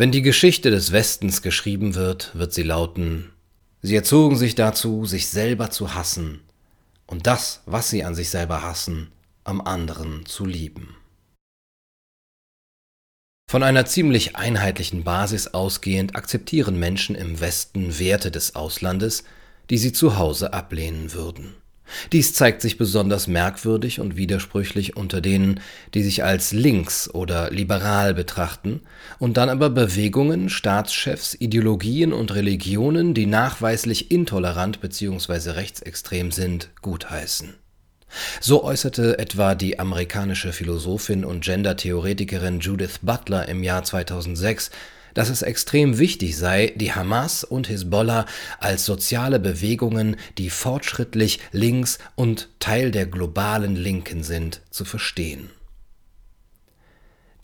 Wenn die Geschichte des Westens geschrieben wird, wird sie lauten Sie erzogen sich dazu, sich selber zu hassen und das, was sie an sich selber hassen, am anderen zu lieben. Von einer ziemlich einheitlichen Basis ausgehend akzeptieren Menschen im Westen Werte des Auslandes, die sie zu Hause ablehnen würden. Dies zeigt sich besonders merkwürdig und widersprüchlich unter denen, die sich als links oder liberal betrachten und dann aber Bewegungen, Staatschefs, Ideologien und Religionen, die nachweislich intolerant bzw. rechtsextrem sind, gutheißen. So äußerte etwa die amerikanische Philosophin und Gendertheoretikerin Judith Butler im Jahr 2006 dass es extrem wichtig sei, die Hamas und Hisbollah als soziale Bewegungen, die fortschrittlich links und Teil der globalen Linken sind, zu verstehen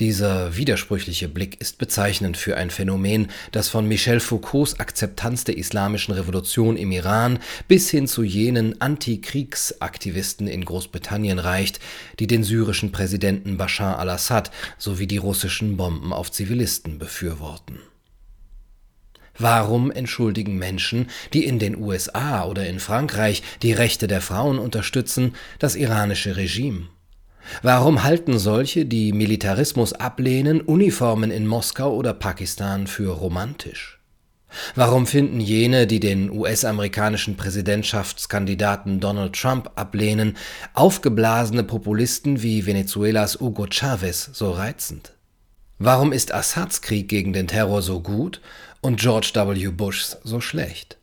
dieser widersprüchliche Blick ist bezeichnend für ein Phänomen, das von Michel Foucaults Akzeptanz der islamischen Revolution im Iran bis hin zu jenen Antikriegsaktivisten in Großbritannien reicht, die den syrischen Präsidenten Bashar al-Assad sowie die russischen Bomben auf Zivilisten befürworten. Warum entschuldigen Menschen, die in den USA oder in Frankreich die Rechte der Frauen unterstützen, das iranische Regime? Warum halten solche, die Militarismus ablehnen, Uniformen in Moskau oder Pakistan für romantisch? Warum finden jene, die den US-amerikanischen Präsidentschaftskandidaten Donald Trump ablehnen, aufgeblasene Populisten wie Venezuelas Hugo Chavez so reizend? Warum ist Assads Krieg gegen den Terror so gut und George W. Bushs so schlecht?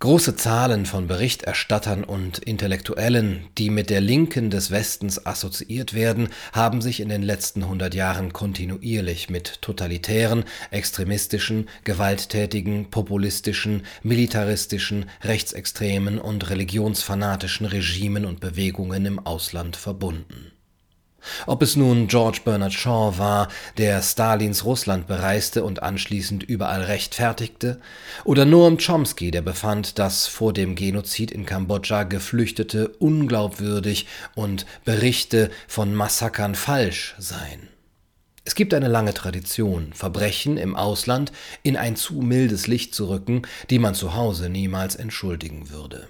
Große Zahlen von Berichterstattern und Intellektuellen, die mit der Linken des Westens assoziiert werden, haben sich in den letzten hundert Jahren kontinuierlich mit totalitären, extremistischen, gewalttätigen, populistischen, militaristischen, rechtsextremen und religionsfanatischen Regimen und Bewegungen im Ausland verbunden ob es nun George Bernard Shaw war, der Stalins Russland bereiste und anschließend überall rechtfertigte, oder Noam Chomsky, der befand, dass vor dem Genozid in Kambodscha Geflüchtete unglaubwürdig und Berichte von Massakern falsch seien. Es gibt eine lange Tradition, Verbrechen im Ausland in ein zu mildes Licht zu rücken, die man zu Hause niemals entschuldigen würde.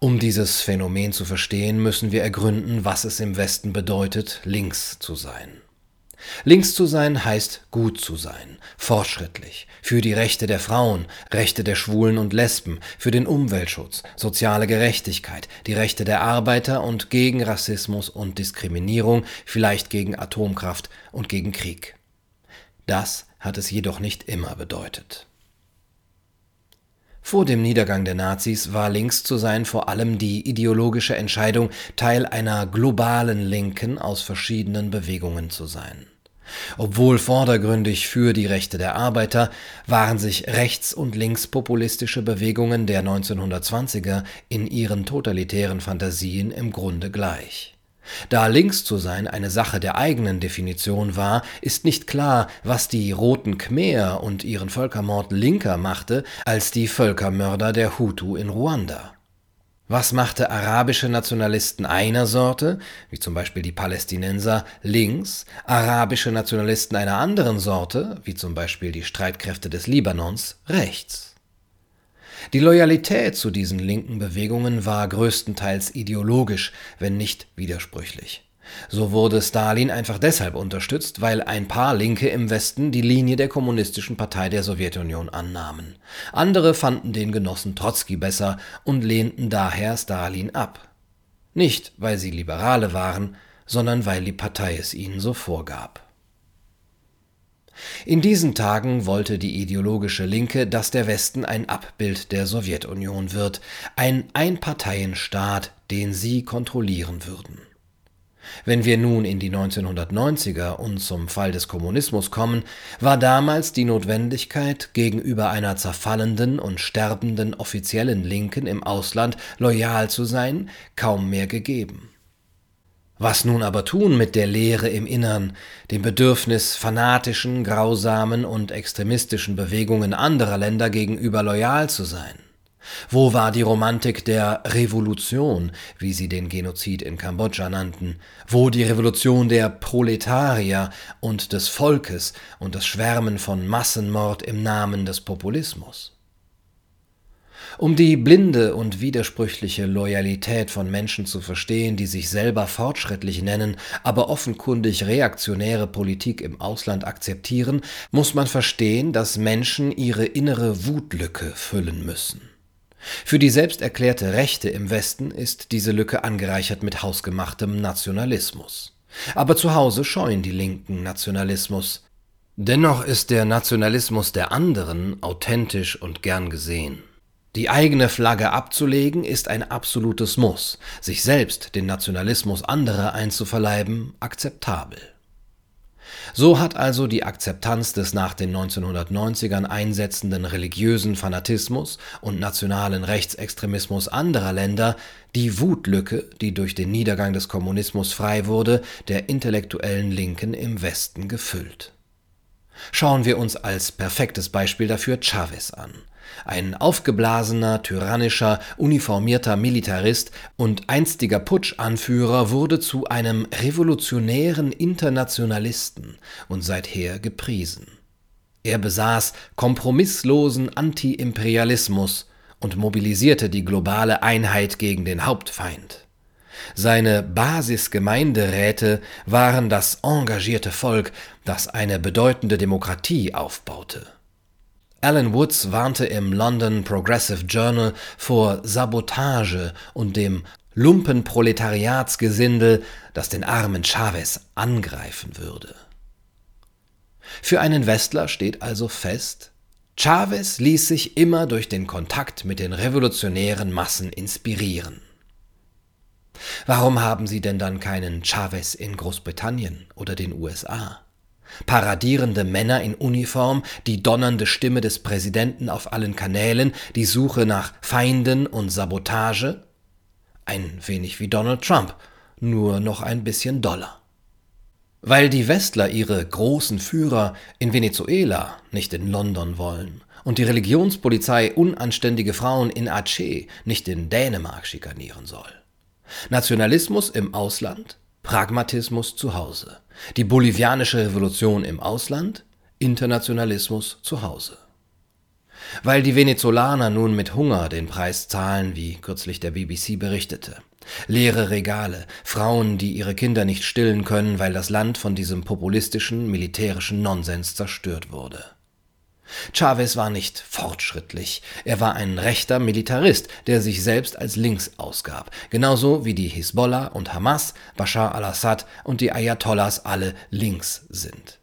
Um dieses Phänomen zu verstehen, müssen wir ergründen, was es im Westen bedeutet, links zu sein. Links zu sein heißt gut zu sein, fortschrittlich, für die Rechte der Frauen, Rechte der Schwulen und Lesben, für den Umweltschutz, soziale Gerechtigkeit, die Rechte der Arbeiter und gegen Rassismus und Diskriminierung, vielleicht gegen Atomkraft und gegen Krieg. Das hat es jedoch nicht immer bedeutet. Vor dem Niedergang der Nazis war links zu sein vor allem die ideologische Entscheidung, Teil einer globalen Linken aus verschiedenen Bewegungen zu sein. Obwohl vordergründig für die Rechte der Arbeiter, waren sich rechts- und linkspopulistische Bewegungen der 1920er in ihren totalitären Fantasien im Grunde gleich. Da links zu sein eine Sache der eigenen Definition war, ist nicht klar, was die Roten Khmer und ihren Völkermord linker machte als die Völkermörder der Hutu in Ruanda. Was machte arabische Nationalisten einer Sorte, wie zum Beispiel die Palästinenser, links, arabische Nationalisten einer anderen Sorte, wie zum Beispiel die Streitkräfte des Libanons, rechts? Die Loyalität zu diesen linken Bewegungen war größtenteils ideologisch, wenn nicht widersprüchlich. So wurde Stalin einfach deshalb unterstützt, weil ein paar Linke im Westen die Linie der Kommunistischen Partei der Sowjetunion annahmen. Andere fanden den Genossen Trotzki besser und lehnten daher Stalin ab. Nicht, weil sie Liberale waren, sondern weil die Partei es ihnen so vorgab. In diesen Tagen wollte die ideologische Linke, dass der Westen ein Abbild der Sowjetunion wird, ein Einparteienstaat, den sie kontrollieren würden. Wenn wir nun in die 1990er und zum Fall des Kommunismus kommen, war damals die Notwendigkeit, gegenüber einer zerfallenden und sterbenden offiziellen Linken im Ausland loyal zu sein, kaum mehr gegeben. Was nun aber tun mit der Leere im Innern, dem Bedürfnis fanatischen, grausamen und extremistischen Bewegungen anderer Länder gegenüber loyal zu sein? Wo war die Romantik der Revolution, wie sie den Genozid in Kambodscha nannten? Wo die Revolution der Proletarier und des Volkes und das Schwärmen von Massenmord im Namen des Populismus? Um die blinde und widersprüchliche Loyalität von Menschen zu verstehen, die sich selber fortschrittlich nennen, aber offenkundig reaktionäre Politik im Ausland akzeptieren, muss man verstehen, dass Menschen ihre innere Wutlücke füllen müssen. Für die selbst erklärte Rechte im Westen ist diese Lücke angereichert mit hausgemachtem Nationalismus. Aber zu Hause scheuen die Linken Nationalismus. Dennoch ist der Nationalismus der anderen authentisch und gern gesehen. Die eigene Flagge abzulegen ist ein absolutes Muss, sich selbst den Nationalismus anderer einzuverleiben akzeptabel. So hat also die Akzeptanz des nach den 1990ern einsetzenden religiösen Fanatismus und nationalen Rechtsextremismus anderer Länder die Wutlücke, die durch den Niedergang des Kommunismus frei wurde, der intellektuellen Linken im Westen gefüllt. Schauen wir uns als perfektes Beispiel dafür Chavez an ein aufgeblasener, tyrannischer, uniformierter Militarist und einstiger Putschanführer wurde zu einem revolutionären Internationalisten und seither gepriesen. Er besaß kompromisslosen Antiimperialismus und mobilisierte die globale Einheit gegen den Hauptfeind. Seine Basisgemeinderäte waren das engagierte Volk, das eine bedeutende Demokratie aufbaute. Alan Woods warnte im London Progressive Journal vor Sabotage und dem Lumpenproletariatsgesindel, das den armen Chavez angreifen würde. Für einen Westler steht also fest, Chavez ließ sich immer durch den Kontakt mit den revolutionären Massen inspirieren. Warum haben Sie denn dann keinen Chavez in Großbritannien oder den USA? Paradierende Männer in Uniform, die donnernde Stimme des Präsidenten auf allen Kanälen, die Suche nach Feinden und Sabotage? Ein wenig wie Donald Trump, nur noch ein bisschen doller. Weil die Westler ihre großen Führer in Venezuela, nicht in London wollen und die Religionspolizei unanständige Frauen in Aceh, nicht in Dänemark schikanieren soll. Nationalismus im Ausland, Pragmatismus zu Hause. Die bolivianische Revolution im Ausland, Internationalismus zu Hause. Weil die Venezolaner nun mit Hunger den Preis zahlen, wie kürzlich der BBC berichtete. Leere Regale, Frauen, die ihre Kinder nicht stillen können, weil das Land von diesem populistischen, militärischen Nonsens zerstört wurde. Chavez war nicht fortschrittlich, er war ein rechter Militarist, der sich selbst als links ausgab, genauso wie die Hisbollah und Hamas, Bashar al-Assad und die Ayatollahs alle links sind.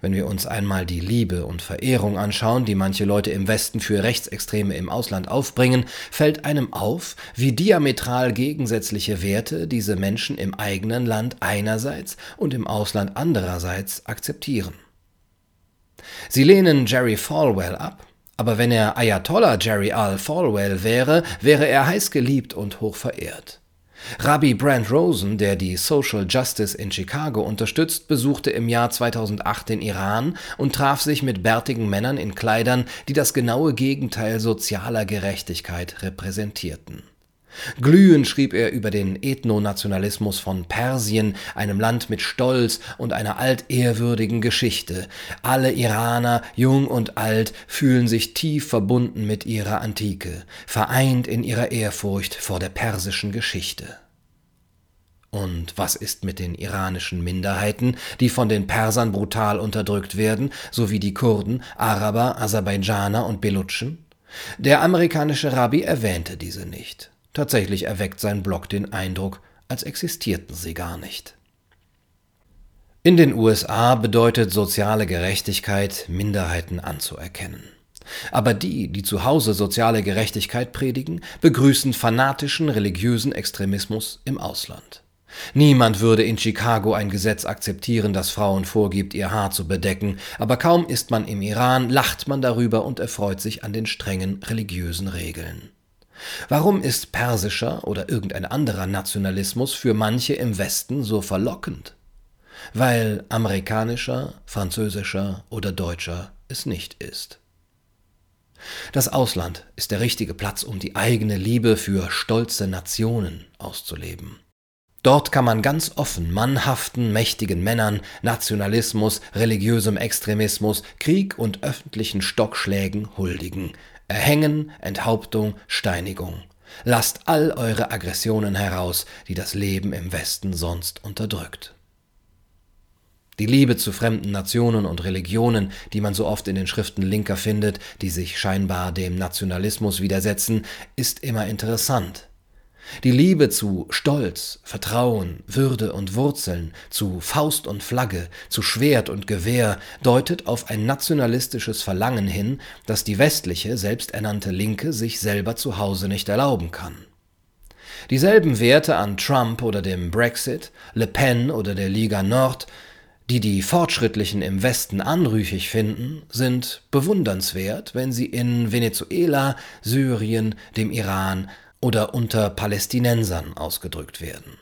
Wenn wir uns einmal die Liebe und Verehrung anschauen, die manche Leute im Westen für Rechtsextreme im Ausland aufbringen, fällt einem auf, wie diametral gegensätzliche Werte diese Menschen im eigenen Land einerseits und im Ausland andererseits akzeptieren. Sie lehnen Jerry Falwell ab, aber wenn er Ayatollah Jerry Al Falwell wäre, wäre er heiß geliebt und hoch verehrt. Rabbi Brent Rosen, der die Social Justice in Chicago unterstützt, besuchte im Jahr 2008 den Iran und traf sich mit bärtigen Männern in Kleidern, die das genaue Gegenteil sozialer Gerechtigkeit repräsentierten. Glühend schrieb er über den Ethnonationalismus von Persien, einem Land mit Stolz und einer altehrwürdigen Geschichte. Alle Iraner, jung und alt, fühlen sich tief verbunden mit ihrer Antike, vereint in ihrer Ehrfurcht vor der persischen Geschichte. Und was ist mit den iranischen Minderheiten, die von den Persern brutal unterdrückt werden, sowie die Kurden, Araber, Aserbaidschaner und Belutschen? Der amerikanische Rabbi erwähnte diese nicht. Tatsächlich erweckt sein Blog den Eindruck, als existierten sie gar nicht. In den USA bedeutet soziale Gerechtigkeit, Minderheiten anzuerkennen. Aber die, die zu Hause soziale Gerechtigkeit predigen, begrüßen fanatischen religiösen Extremismus im Ausland. Niemand würde in Chicago ein Gesetz akzeptieren, das Frauen vorgibt, ihr Haar zu bedecken, aber kaum ist man im Iran, lacht man darüber und erfreut sich an den strengen religiösen Regeln. Warum ist persischer oder irgendein anderer Nationalismus für manche im Westen so verlockend? Weil amerikanischer, französischer oder deutscher es nicht ist. Das Ausland ist der richtige Platz, um die eigene Liebe für stolze Nationen auszuleben. Dort kann man ganz offen mannhaften, mächtigen Männern, Nationalismus, religiösem Extremismus, Krieg und öffentlichen Stockschlägen huldigen. Erhängen, Enthauptung, Steinigung. Lasst all eure Aggressionen heraus, die das Leben im Westen sonst unterdrückt. Die Liebe zu fremden Nationen und Religionen, die man so oft in den Schriften Linker findet, die sich scheinbar dem Nationalismus widersetzen, ist immer interessant. Die Liebe zu Stolz, Vertrauen, Würde und Wurzeln, zu Faust und Flagge, zu Schwert und Gewehr deutet auf ein nationalistisches Verlangen hin, das die westliche, selbsternannte Linke sich selber zu Hause nicht erlauben kann. Dieselben Werte an Trump oder dem Brexit, Le Pen oder der Liga Nord, die die Fortschrittlichen im Westen anrüchig finden, sind bewundernswert, wenn sie in Venezuela, Syrien, dem Iran, oder unter Palästinensern ausgedrückt werden.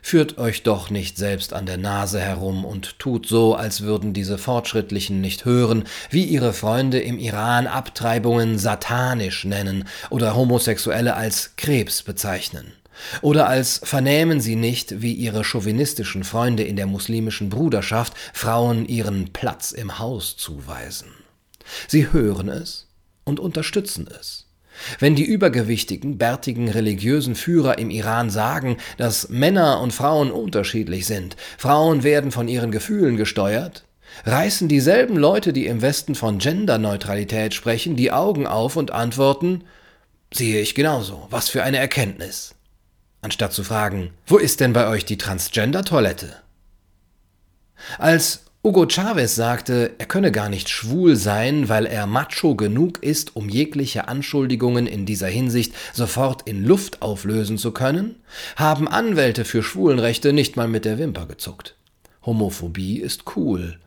Führt euch doch nicht selbst an der Nase herum und tut so, als würden diese Fortschrittlichen nicht hören, wie ihre Freunde im Iran Abtreibungen satanisch nennen oder Homosexuelle als Krebs bezeichnen. Oder als vernähmen sie nicht, wie ihre chauvinistischen Freunde in der muslimischen Bruderschaft Frauen ihren Platz im Haus zuweisen. Sie hören es und unterstützen es. Wenn die übergewichtigen, bärtigen religiösen Führer im Iran sagen, dass Männer und Frauen unterschiedlich sind, Frauen werden von ihren Gefühlen gesteuert, reißen dieselben Leute, die im Westen von Genderneutralität sprechen, die Augen auf und antworten, sehe ich genauso, was für eine Erkenntnis. Anstatt zu fragen, wo ist denn bei euch die Transgender-Toilette? Als Hugo Chavez sagte, er könne gar nicht schwul sein, weil er macho genug ist, um jegliche Anschuldigungen in dieser Hinsicht sofort in Luft auflösen zu können, haben Anwälte für Schwulenrechte nicht mal mit der Wimper gezuckt. Homophobie ist cool,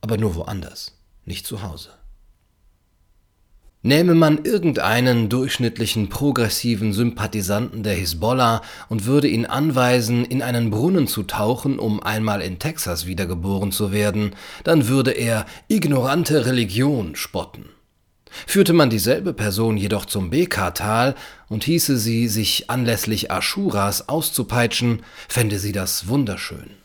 aber nur woanders, nicht zu Hause. Nähme man irgendeinen durchschnittlichen progressiven Sympathisanten der Hisbollah und würde ihn anweisen, in einen Brunnen zu tauchen, um einmal in Texas wiedergeboren zu werden, dann würde er ignorante Religion spotten. Führte man dieselbe Person jedoch zum Beka-Tal und hieße sie, sich anlässlich Aschuras auszupeitschen, fände sie das wunderschön.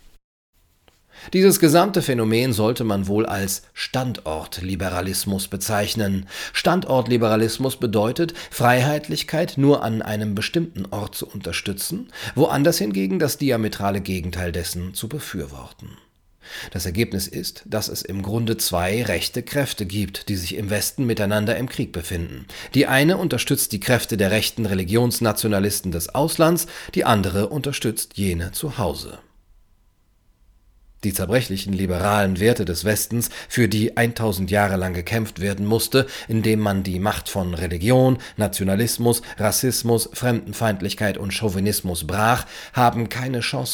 Dieses gesamte Phänomen sollte man wohl als Standortliberalismus bezeichnen. Standortliberalismus bedeutet, Freiheitlichkeit nur an einem bestimmten Ort zu unterstützen, woanders hingegen das diametrale Gegenteil dessen zu befürworten. Das Ergebnis ist, dass es im Grunde zwei rechte Kräfte gibt, die sich im Westen miteinander im Krieg befinden. Die eine unterstützt die Kräfte der rechten Religionsnationalisten des Auslands, die andere unterstützt jene zu Hause. Die zerbrechlichen liberalen Werte des Westens, für die 1000 Jahre lang gekämpft werden musste, indem man die Macht von Religion, Nationalismus, Rassismus, Fremdenfeindlichkeit und Chauvinismus brach, haben keine Chance